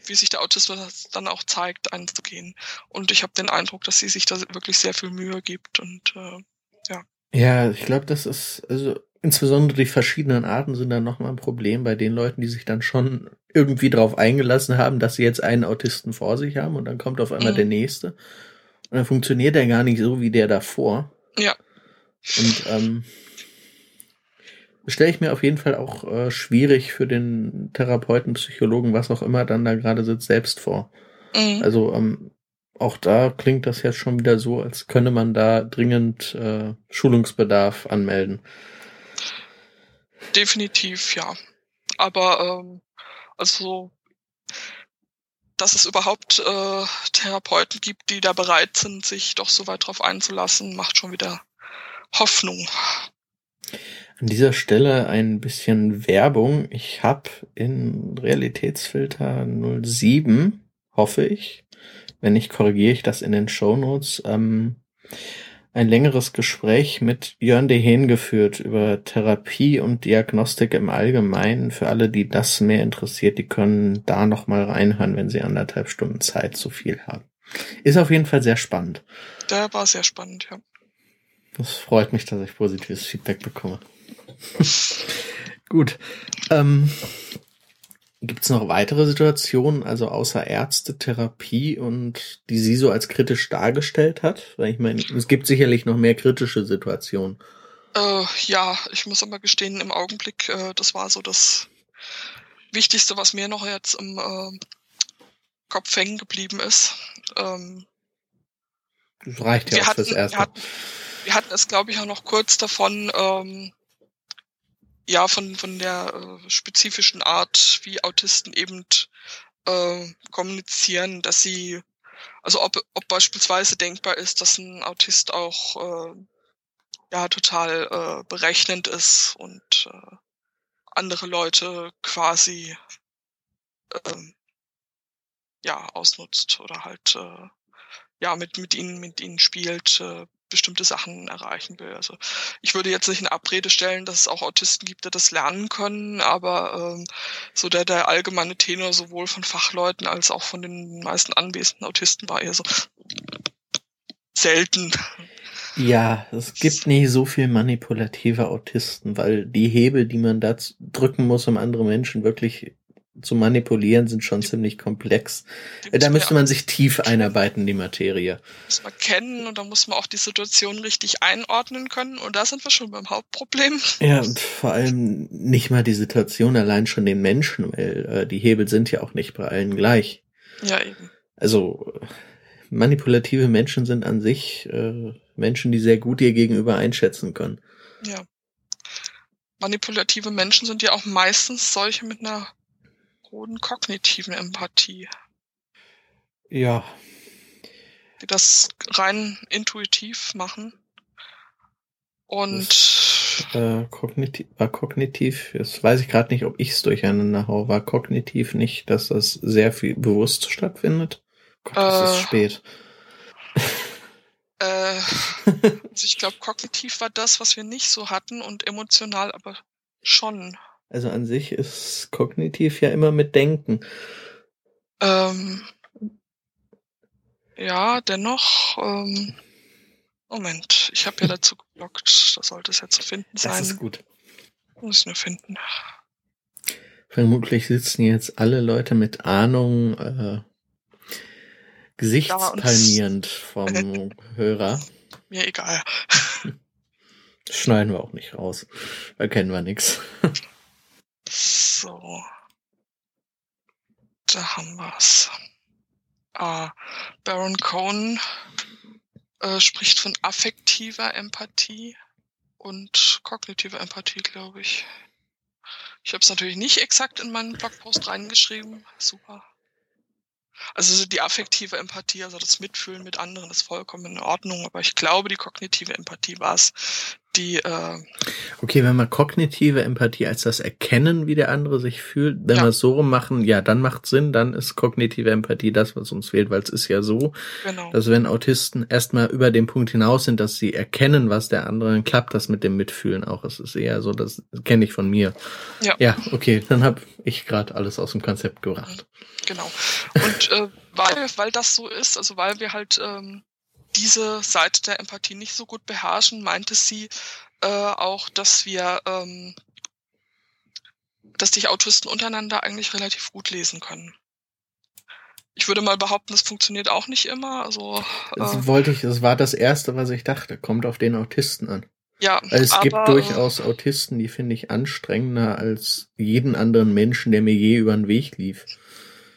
S2: wie sich der Autismus dann auch zeigt, einzugehen. Und ich habe den Eindruck, dass sie sich da wirklich sehr viel Mühe gibt und äh, ja.
S1: Ja, ich glaube, das ist, also insbesondere die verschiedenen Arten sind dann nochmal ein Problem bei den Leuten, die sich dann schon irgendwie drauf eingelassen haben, dass sie jetzt einen Autisten vor sich haben und dann kommt auf einmal mhm. der nächste. Und dann funktioniert der gar nicht so wie der davor.
S2: Ja.
S1: Und ähm, stelle ich mir auf jeden Fall auch äh, schwierig für den Therapeuten, Psychologen, was auch immer dann da gerade sitzt, selbst vor. Mhm. Also ähm, auch da klingt das jetzt schon wieder so, als könne man da dringend äh, Schulungsbedarf anmelden.
S2: Definitiv, ja. Aber ähm, also dass es überhaupt äh, Therapeuten gibt, die da bereit sind, sich doch so weit drauf einzulassen, macht schon wieder Hoffnung.
S1: An dieser Stelle ein bisschen Werbung. Ich habe in Realitätsfilter 07, hoffe ich, wenn nicht, korrigiere ich das in den Shownotes, ähm, ein längeres Gespräch mit Jörn Dehn geführt über Therapie und Diagnostik im Allgemeinen. Für alle, die das mehr interessiert, die können da nochmal reinhören, wenn sie anderthalb Stunden Zeit zu viel haben. Ist auf jeden Fall sehr spannend.
S2: Der war sehr spannend, ja.
S1: Das freut mich, dass ich positives Feedback bekomme. Gut. Ähm, Gibt es noch weitere Situationen, also außer Ärzte, Therapie und die sie so als kritisch dargestellt hat? Weil ich meine, es gibt sicherlich noch mehr kritische Situationen.
S2: Äh, ja, ich muss aber gestehen, im Augenblick, äh, das war so das Wichtigste, was mir noch jetzt im äh, Kopf hängen geblieben ist. Ähm,
S1: das reicht ja auch hatten, fürs Erste.
S2: Wir hatten, wir hatten es, glaube ich, auch noch kurz davon, ähm, ja, von, von der äh, spezifischen Art, wie Autisten eben äh, kommunizieren, dass sie, also ob, ob beispielsweise denkbar ist, dass ein Autist auch äh, ja total äh, berechnend ist und äh, andere Leute quasi äh, ja ausnutzt oder halt äh, ja mit mit ihnen mit ihnen spielt äh, bestimmte Sachen erreichen will. Also ich würde jetzt nicht in Abrede stellen, dass es auch Autisten gibt, die das lernen können, aber ähm, so der, der allgemeine Tenor sowohl von Fachleuten als auch von den meisten anwesenden Autisten war eher so selten.
S1: Ja, es gibt nicht so viel manipulative Autisten, weil die Hebel, die man da drücken muss, um andere Menschen wirklich zu manipulieren, sind schon ziemlich komplex. Da müsste man sich tief einarbeiten, die Materie.
S2: Muss man kennen und da muss man auch die Situation richtig einordnen können und da sind wir schon beim Hauptproblem.
S1: Ja, und vor allem nicht mal die Situation allein schon den Menschen, weil äh, die Hebel sind ja auch nicht bei allen gleich.
S2: Ja, eben.
S1: Also manipulative Menschen sind an sich äh, Menschen, die sehr gut ihr gegenüber einschätzen können.
S2: Ja. Manipulative Menschen sind ja auch meistens solche mit einer hohen kognitiven Empathie.
S1: Ja.
S2: Die das rein intuitiv machen. Und
S1: das, äh, kognitiv, war kognitiv, jetzt weiß ich gerade nicht, ob ich es durcheinander hau, war kognitiv nicht, dass das sehr viel bewusst stattfindet? Gott, es äh, ist spät.
S2: Äh, also ich glaube, kognitiv war das, was wir nicht so hatten und emotional aber schon.
S1: Also an sich ist kognitiv ja immer mit Denken.
S2: Ähm, ja, dennoch. Ähm, Moment, ich habe ja dazu geblockt. Da sollte es ja zu finden sein.
S1: Das ist gut.
S2: Muss ich nur finden.
S1: Vermutlich sitzen jetzt alle Leute mit Ahnung äh, gesichtspalmierend vom Hörer.
S2: Mir egal.
S1: Schneiden wir auch nicht raus. Da kennen wir nichts.
S2: So. Da haben wir's. Ah, Baron Cohen äh, spricht von affektiver Empathie und kognitiver Empathie, glaube ich. Ich habe es natürlich nicht exakt in meinen Blogpost reingeschrieben. Super. Also die affektive Empathie, also das Mitfühlen mit anderen ist vollkommen in Ordnung, aber ich glaube, die kognitive Empathie war es, die. Äh,
S1: okay, wenn wir kognitive Empathie als das Erkennen, wie der andere sich fühlt, wenn ja. wir es so rum machen, ja, dann macht Sinn, dann ist kognitive Empathie das, was uns fehlt, weil es ist ja so, genau. dass wenn Autisten erstmal über den Punkt hinaus sind, dass sie erkennen, was der andere, dann klappt das mit dem Mitfühlen auch. Es ist eher so, das kenne ich von mir. Ja. Ja, okay, dann habe ich gerade alles aus dem Konzept gebracht.
S2: Genau. Und äh, weil, weil das so ist, also weil wir halt ähm, diese Seite der Empathie nicht so gut beherrschen, meinte sie äh, auch, dass wir, ähm, dass die Autisten untereinander eigentlich relativ gut lesen können. Ich würde mal behaupten, das funktioniert auch nicht immer. Also
S1: äh, das wollte ich. Das war das erste, was ich dachte. Kommt auf den Autisten an.
S2: Ja,
S1: es aber, gibt durchaus Autisten, die finde ich anstrengender als jeden anderen Menschen, der mir je über den Weg lief.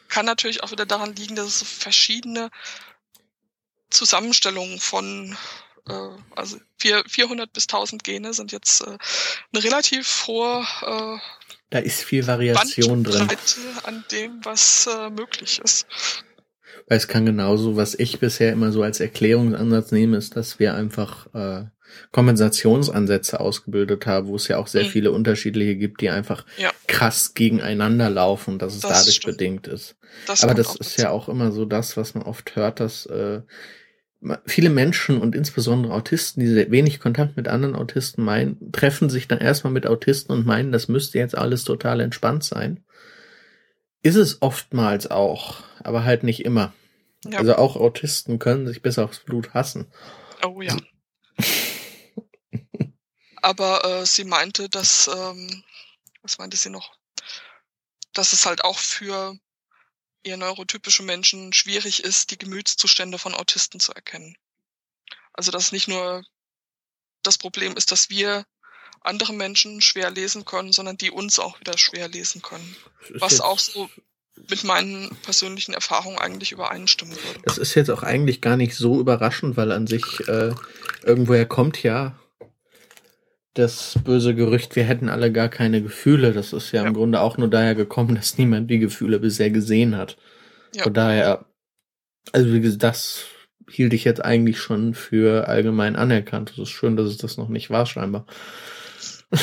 S2: Kann natürlich auch wieder daran liegen, dass es so verschiedene Zusammenstellungen von äh, also 400 bis 1000 Gene sind jetzt äh, eine relativ hohe äh,
S1: da ist viel Variation drin.
S2: an dem, was äh, möglich ist.
S1: Weil es kann genauso, was ich bisher immer so als Erklärungsansatz nehme, ist, dass wir einfach äh, Kompensationsansätze ausgebildet habe, wo es ja auch sehr mhm. viele unterschiedliche gibt, die einfach ja. krass gegeneinander laufen, dass es das dadurch stimmt. bedingt ist. Das Aber das ist ja auch immer so das, was man oft hört, dass äh, viele Menschen und insbesondere Autisten, die wenig Kontakt mit anderen Autisten meinen, treffen sich dann erstmal mit Autisten und meinen, das müsste jetzt alles total entspannt sein. Ist es oftmals auch, aber halt nicht immer. Ja. Also auch Autisten können sich bis aufs Blut hassen.
S2: Oh ja. aber äh, sie meinte, dass, ähm, was meinte sie noch? Dass es halt auch für eher neurotypische Menschen schwierig ist, die Gemütszustände von Autisten zu erkennen. Also dass nicht nur das Problem ist, dass wir andere Menschen schwer lesen können, sondern die uns auch wieder schwer lesen können. Was auch so mit meinen persönlichen Erfahrungen eigentlich übereinstimmen würde.
S1: Das ist jetzt auch eigentlich gar nicht so überraschend, weil an sich äh, irgendwoher kommt ja das böse Gerücht, wir hätten alle gar keine Gefühle. Das ist ja, ja. im Grunde auch nur daher gekommen, dass niemand die Gefühle bisher gesehen hat. Ja. Von daher, also wie gesagt, das hielt ich jetzt eigentlich schon für allgemein anerkannt. Es ist schön, dass es das noch nicht war, scheinbar.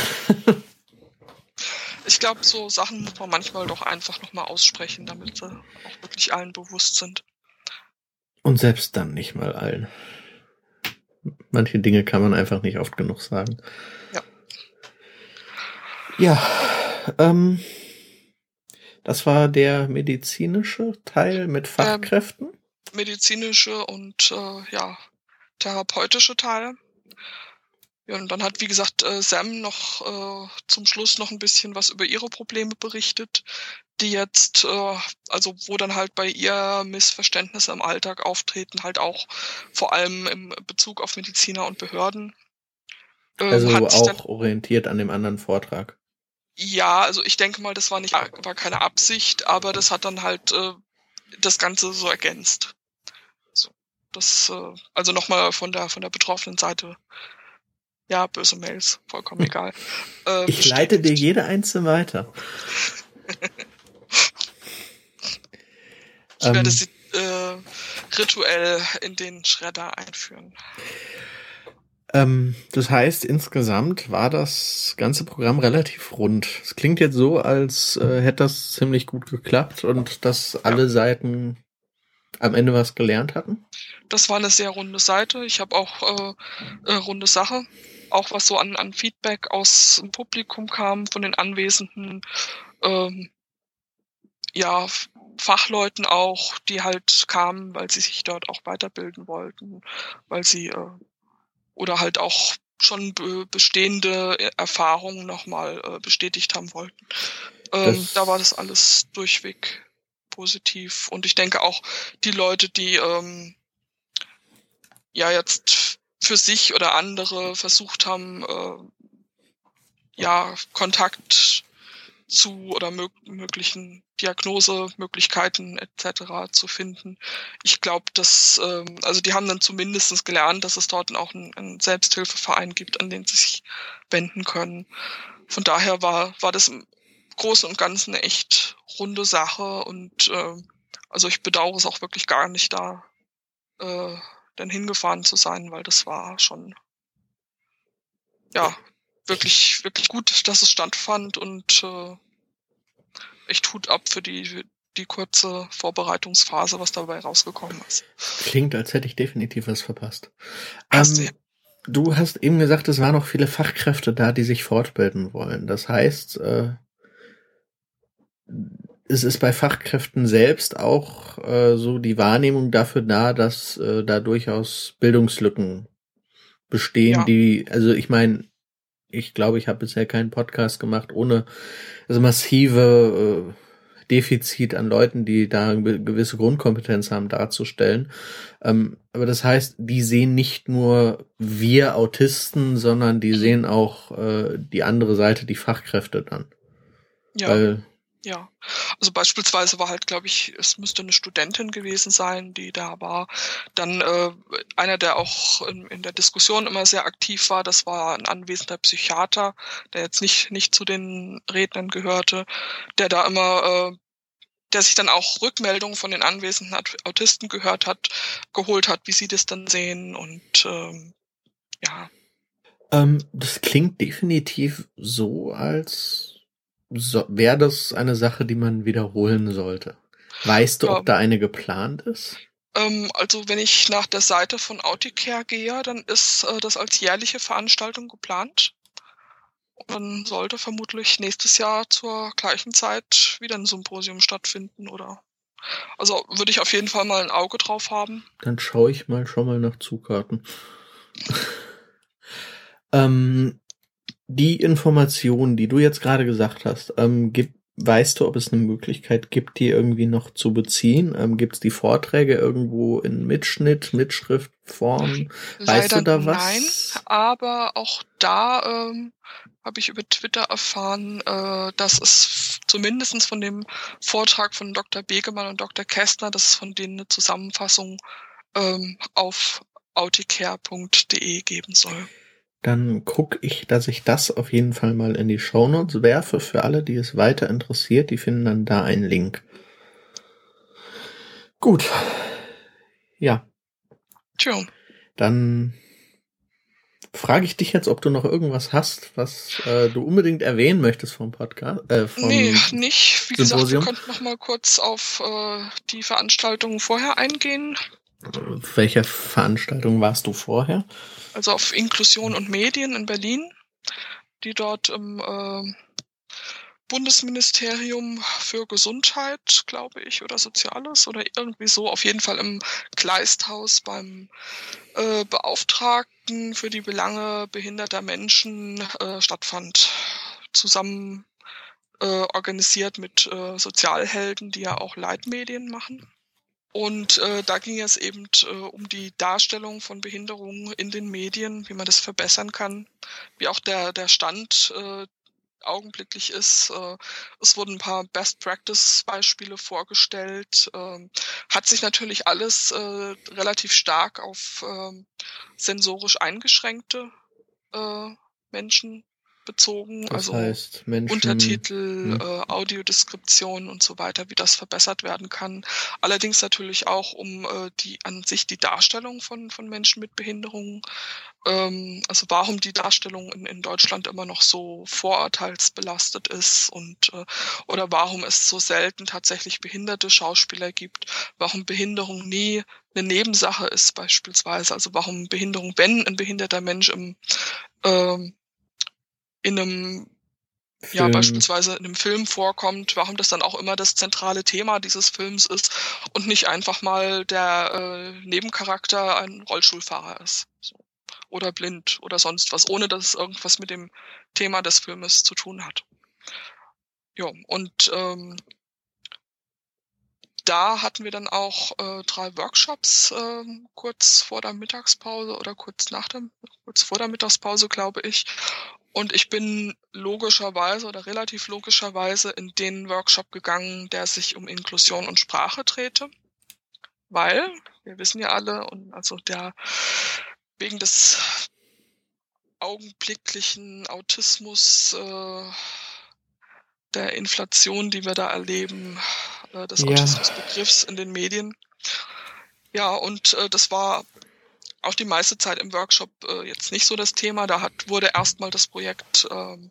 S2: ich glaube, so Sachen muss man manchmal doch einfach nochmal aussprechen, damit sie auch wirklich allen bewusst sind.
S1: Und selbst dann nicht mal allen. Manche Dinge kann man einfach nicht oft genug sagen. Ja. Ja, ähm, das war der medizinische Teil mit ähm, Fachkräften. Ähm,
S2: medizinische und äh, ja, therapeutische Teil. Ja, und dann hat, wie gesagt, äh, Sam noch äh, zum Schluss noch ein bisschen was über ihre Probleme berichtet, die jetzt, äh, also wo dann halt bei ihr Missverständnisse im Alltag auftreten, halt auch vor allem im Bezug auf Mediziner und Behörden.
S1: Äh, also auch dann, orientiert an dem anderen Vortrag.
S2: Ja, also ich denke mal, das war nicht war keine Absicht, aber das hat dann halt äh, das Ganze so ergänzt. So, das äh, also nochmal von der von der betroffenen Seite ja, böse Mails, vollkommen hm. egal.
S1: Äh, ich leite dir jede einzelne weiter.
S2: ich ähm, werde sie äh, rituell in den Schredder einführen.
S1: Ähm, das heißt, insgesamt war das ganze Programm relativ rund. Es klingt jetzt so, als äh, hätte das ziemlich gut geklappt und dass alle ja. Seiten am Ende was gelernt hatten.
S2: Das war eine sehr runde Seite. Ich habe auch äh, äh, runde Sache auch was so an, an Feedback aus dem Publikum kam, von den Anwesenden, ähm, ja, Fachleuten auch, die halt kamen, weil sie sich dort auch weiterbilden wollten, weil sie äh, oder halt auch schon be bestehende Erfahrungen nochmal äh, bestätigt haben wollten. Ähm, da war das alles durchweg positiv. Und ich denke auch die Leute, die ähm, ja jetzt für sich oder andere versucht haben, äh, ja, Kontakt zu oder mög möglichen Diagnosemöglichkeiten etc. zu finden. Ich glaube, dass, ähm, also die haben dann zumindest gelernt, dass es dort auch einen, einen Selbsthilfeverein gibt, an den sie sich wenden können. Von daher war, war das im Großen und Ganzen eine echt runde Sache und äh, also ich bedauere es auch wirklich gar nicht da äh, dann hingefahren zu sein, weil das war schon ja wirklich wirklich gut, dass es stattfand und äh, echt Hut ab für die die kurze Vorbereitungsphase, was dabei rausgekommen ist.
S1: Klingt, als hätte ich definitiv was verpasst. Ähm, du hast eben gesagt, es waren noch viele Fachkräfte da, die sich fortbilden wollen. Das heißt, äh, es ist bei Fachkräften selbst auch äh, so die Wahrnehmung dafür da, dass äh, da durchaus Bildungslücken bestehen, ja. die, also ich meine, ich glaube, ich habe bisher keinen Podcast gemacht ohne also massive äh, Defizit an Leuten, die da eine gewisse Grundkompetenz haben, darzustellen. Ähm, aber das heißt, die sehen nicht nur wir Autisten, sondern die sehen auch äh, die andere Seite, die Fachkräfte dann.
S2: Ja. Weil ja, also beispielsweise war halt, glaube ich, es müsste eine Studentin gewesen sein, die da war. Dann äh, einer, der auch in, in der Diskussion immer sehr aktiv war, das war ein anwesender Psychiater, der jetzt nicht nicht zu den Rednern gehörte, der da immer, äh, der sich dann auch Rückmeldungen von den anwesenden Autisten gehört hat, geholt hat, wie sie das dann sehen und ähm, ja,
S1: Ähm, das klingt definitiv so, als so, wäre das eine Sache, die man wiederholen sollte. Weißt du, ja. ob da eine geplant ist?
S2: Ähm, also wenn ich nach der Seite von Auticare gehe, dann ist äh, das als jährliche Veranstaltung geplant. Und dann sollte vermutlich nächstes Jahr zur gleichen Zeit wieder ein Symposium stattfinden oder also würde ich auf jeden Fall mal ein Auge drauf haben.
S1: Dann schaue ich mal schon mal nach Zugkarten. ähm, die Informationen, die du jetzt gerade gesagt hast, ähm, gibt, weißt du, ob es eine Möglichkeit gibt, die irgendwie noch zu beziehen? Ähm, gibt es die Vorträge irgendwo in Mitschnitt, Mitschriftform? Weißt du da was? Nein,
S2: aber auch da ähm, habe ich über Twitter erfahren, äh, dass es zumindestens von dem Vortrag von Dr. Begemann und Dr. Kästner, dass es von denen eine Zusammenfassung ähm, auf auticare.de geben soll.
S1: Dann gucke ich, dass ich das auf jeden Fall mal in die Shownotes werfe für alle, die es weiter interessiert. Die finden dann da einen Link. Gut. Ja.
S2: Tja.
S1: Dann frage ich dich jetzt, ob du noch irgendwas hast, was äh, du unbedingt erwähnen möchtest vom Podcast. Äh, vom
S2: nee, nicht. Wie Symposium. gesagt, wir könnten noch mal kurz auf äh, die Veranstaltungen vorher eingehen.
S1: Welche Veranstaltung warst du vorher?
S2: Also auf Inklusion und Medien in Berlin, die dort im äh, Bundesministerium für Gesundheit, glaube ich, oder Soziales oder irgendwie so, auf jeden Fall im Kleisthaus beim äh, Beauftragten für die Belange behinderter Menschen äh, stattfand. Zusammen äh, organisiert mit äh, Sozialhelden, die ja auch Leitmedien machen. Und äh, da ging es eben äh, um die Darstellung von Behinderungen in den Medien, wie man das verbessern kann, wie auch der, der Stand äh, augenblicklich ist. Äh, es wurden ein paar Best Practice Beispiele vorgestellt. Ähm, hat sich natürlich alles äh, relativ stark auf ähm, sensorisch eingeschränkte äh, Menschen bezogen,
S1: das
S2: also
S1: heißt, Menschen,
S2: Untertitel, hm. äh, Audiodeskription und so weiter, wie das verbessert werden kann. Allerdings natürlich auch um äh, die an sich die Darstellung von von Menschen mit Behinderungen. Ähm, also warum die Darstellung in, in Deutschland immer noch so vorurteilsbelastet ist und äh, oder warum es so selten tatsächlich behinderte Schauspieler gibt, warum Behinderung nie eine Nebensache ist beispielsweise, also warum Behinderung, wenn ein behinderter Mensch im ähm, in einem Film. ja beispielsweise in einem Film vorkommt, warum das dann auch immer das zentrale Thema dieses Films ist und nicht einfach mal der äh, Nebencharakter ein Rollstuhlfahrer ist. So. Oder blind oder sonst was, ohne dass es irgendwas mit dem Thema des Filmes zu tun hat. Ja, und ähm, da hatten wir dann auch äh, drei Workshops äh, kurz vor der Mittagspause oder kurz nach der, kurz vor der Mittagspause, glaube ich. Und ich bin logischerweise oder relativ logischerweise in den Workshop gegangen, der sich um Inklusion und Sprache drehte. Weil, wir wissen ja alle, und also der wegen des augenblicklichen Autismus, äh, der Inflation, die wir da erleben, äh, des ja. Autismusbegriffs in den Medien. Ja, und äh, das war auch die meiste Zeit im Workshop äh, jetzt nicht so das Thema. Da hat, wurde erstmal das Projekt ähm,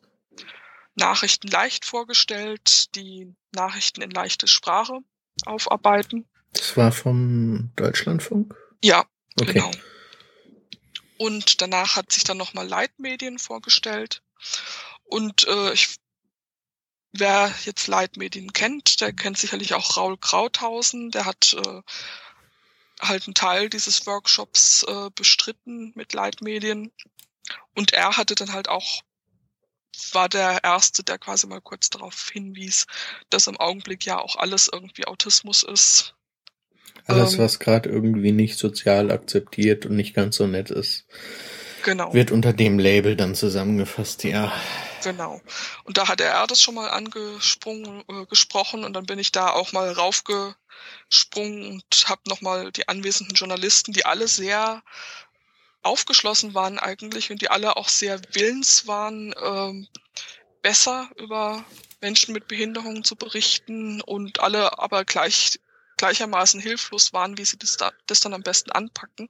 S2: Nachrichten leicht vorgestellt, die Nachrichten in leichte Sprache aufarbeiten.
S1: Das war vom Deutschlandfunk?
S2: Ja, okay. genau. Und danach hat sich dann nochmal Leitmedien vorgestellt. Und äh, ich, wer jetzt Leitmedien kennt, der kennt sicherlich auch Raul Krauthausen. Der hat äh, halt einen Teil dieses Workshops äh, bestritten mit Leitmedien. Und er hatte dann halt auch, war der Erste, der quasi mal kurz darauf hinwies, dass im Augenblick ja auch alles irgendwie Autismus ist.
S1: Alles, ähm, was gerade irgendwie nicht sozial akzeptiert und nicht ganz so nett ist, genau. wird unter dem Label dann zusammengefasst, ja.
S2: Genau. Und da hat er das schon mal angesprungen, äh, gesprochen und dann bin ich da auch mal raufgesprungen und habe nochmal die anwesenden Journalisten, die alle sehr aufgeschlossen waren eigentlich und die alle auch sehr willens waren, ähm, besser über Menschen mit Behinderungen zu berichten und alle aber gleich gleichermaßen hilflos waren, wie sie das, da, das dann am besten anpacken.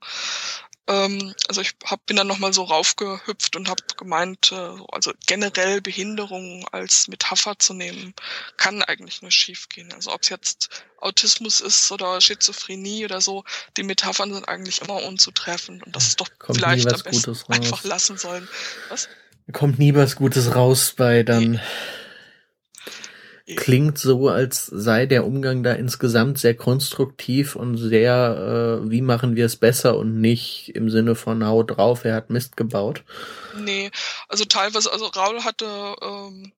S2: Ähm, also ich hab, bin dann nochmal so raufgehüpft und habe gemeint, äh, also generell Behinderung als Metapher zu nehmen, kann eigentlich nur schiefgehen. Also ob es jetzt Autismus ist oder Schizophrenie oder so, die Metaphern sind eigentlich immer unzutreffen und das ist doch
S1: Kommt
S2: vielleicht am besten
S1: Gutes raus.
S2: einfach lassen sollen. Was?
S1: Kommt nie was Gutes raus bei dann.
S2: Nee.
S1: Klingt so, als sei der Umgang da insgesamt sehr konstruktiv und sehr, äh, wie machen wir es besser und nicht im Sinne von hau drauf, er hat Mist gebaut.
S2: Nee, also teilweise, also Raul hatte ähm,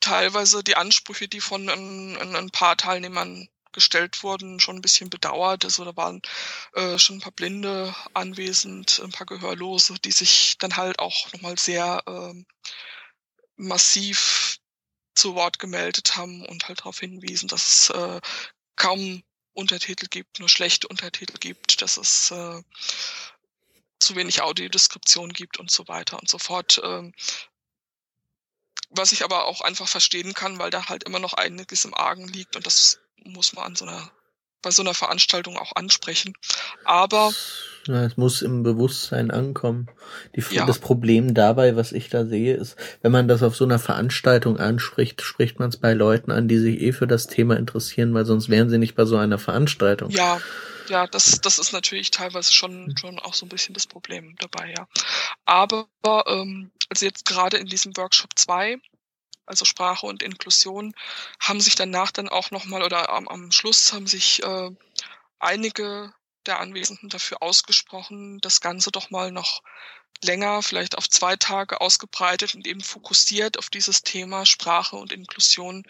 S2: teilweise die Ansprüche, die von ein, ein, ein paar Teilnehmern gestellt wurden, schon ein bisschen bedauert. Also da waren äh, schon ein paar Blinde anwesend, ein paar Gehörlose, die sich dann halt auch nochmal sehr ähm, massiv zu Wort gemeldet haben und halt darauf hinwiesen, dass es äh, kaum Untertitel gibt, nur schlechte Untertitel gibt, dass es äh, zu wenig Audiodeskription gibt und so weiter und so fort. Ähm, was ich aber auch einfach verstehen kann, weil da halt immer noch einiges im Argen liegt und das muss man an so einer bei so einer Veranstaltung auch ansprechen. Aber
S1: Ja, es muss im Bewusstsein ankommen. Die,
S2: Ja.
S1: Das Problem dabei, was ich da sehe, ist, wenn man das auf so einer Veranstaltung anspricht, spricht man es bei Leuten an, die sich eh für das Thema interessieren, weil sonst wären sie nicht bei so einer Veranstaltung.
S2: ja, ja, das, das ist natürlich teilweise schon, schon auch so ein bisschen das Problem dabei, ja. Aber ähm, also jetzt gerade in diesem Workshop 2, also Sprache und Inklusion, haben sich danach dann auch nochmal oder am, am Schluss haben sich äh, einige der Anwesenden dafür ausgesprochen, das Ganze doch mal noch länger, vielleicht auf zwei Tage ausgebreitet und eben fokussiert auf dieses Thema Sprache und Inklusion,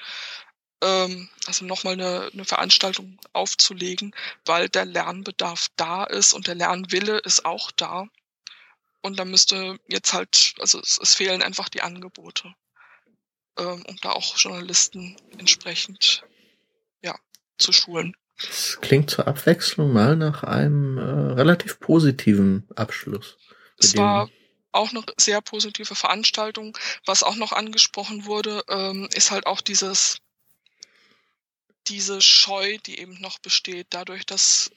S2: ähm, also nochmal eine, eine Veranstaltung aufzulegen, weil der Lernbedarf da ist und der Lernwille ist auch da. Und da müsste jetzt halt, also es, es fehlen einfach die Angebote, ähm, um da auch Journalisten entsprechend ja, zu schulen.
S1: Das klingt zur Abwechslung mal nach einem äh, relativ positiven Abschluss.
S2: Es war auch eine sehr positive Veranstaltung. Was auch noch angesprochen wurde, ähm, ist halt auch dieses, diese Scheu, die eben noch besteht, dadurch, dass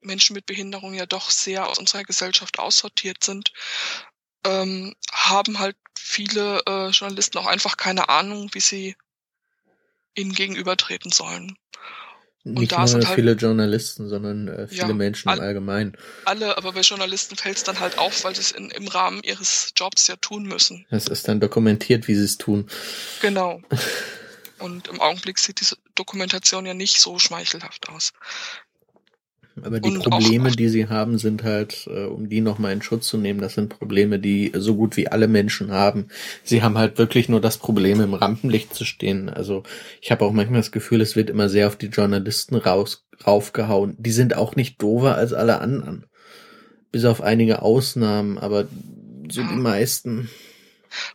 S2: Menschen mit Behinderung ja doch sehr aus unserer Gesellschaft aussortiert sind, ähm, haben halt viele äh, Journalisten auch einfach keine Ahnung, wie sie ihnen gegenübertreten sollen.
S1: Nicht nur
S2: halt-
S1: viele Journalisten, sondern äh, viele
S2: Ja,
S1: Menschen im
S2: all-
S1: Allgemeinen.
S2: Alle, aber bei Journalisten fällt es dann halt auf, weil sie es in, im Rahmen ihres Jobs ja tun müssen.
S1: Es ist dann dokumentiert, wie sie es tun.
S2: Genau. Und im Augenblick sieht diese Dokumentation ja nicht so schmeichelhaft aus.
S1: Aber die
S2: Und
S1: Probleme, die sie haben, sind halt, äh, um die nochmal in Schutz zu nehmen, das sind Probleme, die so gut wie alle Menschen haben. Sie haben halt wirklich nur das Problem, im Rampenlicht zu stehen. Also ich habe auch manchmal das Gefühl, es wird immer sehr auf die Journalisten raus, raufgehauen. Die sind auch nicht dover als alle anderen. Bis auf einige Ausnahmen, aber so die meisten.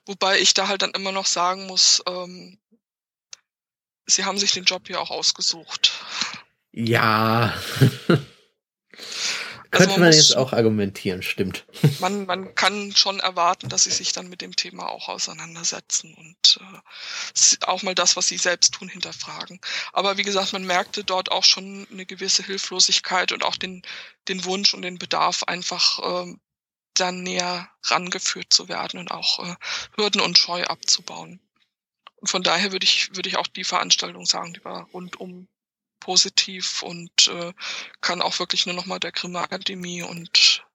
S2: Wobei ich da halt dann immer noch sagen muss, ähm, sie haben sich den Job ja auch ausgesucht.
S1: Ja.
S2: Also
S1: Könnte
S2: man
S1: man
S2: muss-
S1: jetzt auch argumentieren, stimmt.
S2: Man, man kann schon erwarten, dass sie sich dann mit dem Thema auch auseinandersetzen und äh, auch mal das, was sie selbst tun, hinterfragen. Aber wie gesagt, man merkte dort auch schon eine gewisse Hilflosigkeit und auch den, den Wunsch und den Bedarf, einfach ähm, dann näher rangeführt zu werden und auch äh, Hürden und Scheu abzubauen. Und von daher würde ich, würde ich auch die Veranstaltung sagen, die war rundum positiv und äh, kann auch wirklich nur nochmal der Grimme Akademie und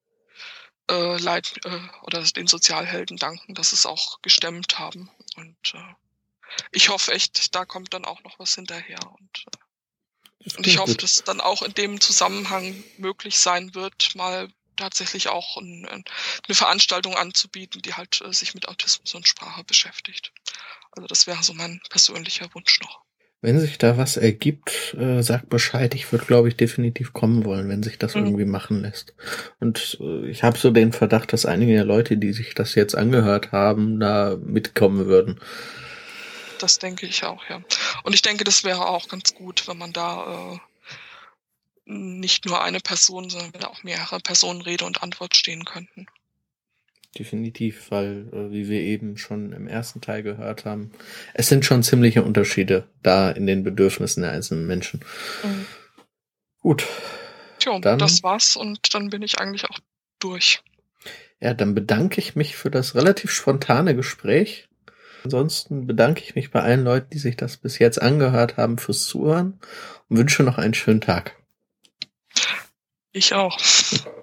S2: äh, Leit äh, oder den Sozialhelden danken, dass es auch gestemmt haben. Und äh, ich hoffe echt, da kommt dann auch noch was hinterher. Und, äh, und ich hoffe, dass dann auch in dem Zusammenhang möglich sein wird, mal tatsächlich auch ein, ein, eine Veranstaltung anzubieten, die halt äh, sich mit Autismus und Sprache beschäftigt. Also das wäre so mein persönlicher Wunsch noch.
S1: Wenn sich da was ergibt, äh, sag Bescheid. Ich würde, glaube ich, definitiv kommen wollen, wenn sich das
S2: Mhm.
S1: irgendwie machen lässt. Und äh, ich habe so den Verdacht, dass einige der Leute, die sich das jetzt angehört haben, da mitkommen würden.
S2: Das denke ich auch, ja. Und ich denke, das wäre auch ganz gut, wenn man da äh, nicht nur eine Person, sondern wenn da auch mehrere Personen Rede und Antwort stehen könnten.
S1: Definitiv, weil, äh, wie wir eben schon im ersten Teil gehört haben, es sind schon ziemliche Unterschiede da in den Bedürfnissen der einzelnen Menschen.
S2: Mhm.
S1: Gut.
S2: Tja. Ja, dann, das war's und dann bin ich eigentlich auch durch.
S1: Ja, dann bedanke ich mich für das relativ spontane Gespräch. Ansonsten bedanke ich mich bei allen Leuten, die sich das bis jetzt angehört haben, fürs Zuhören und wünsche noch einen schönen Tag.
S2: Ich auch.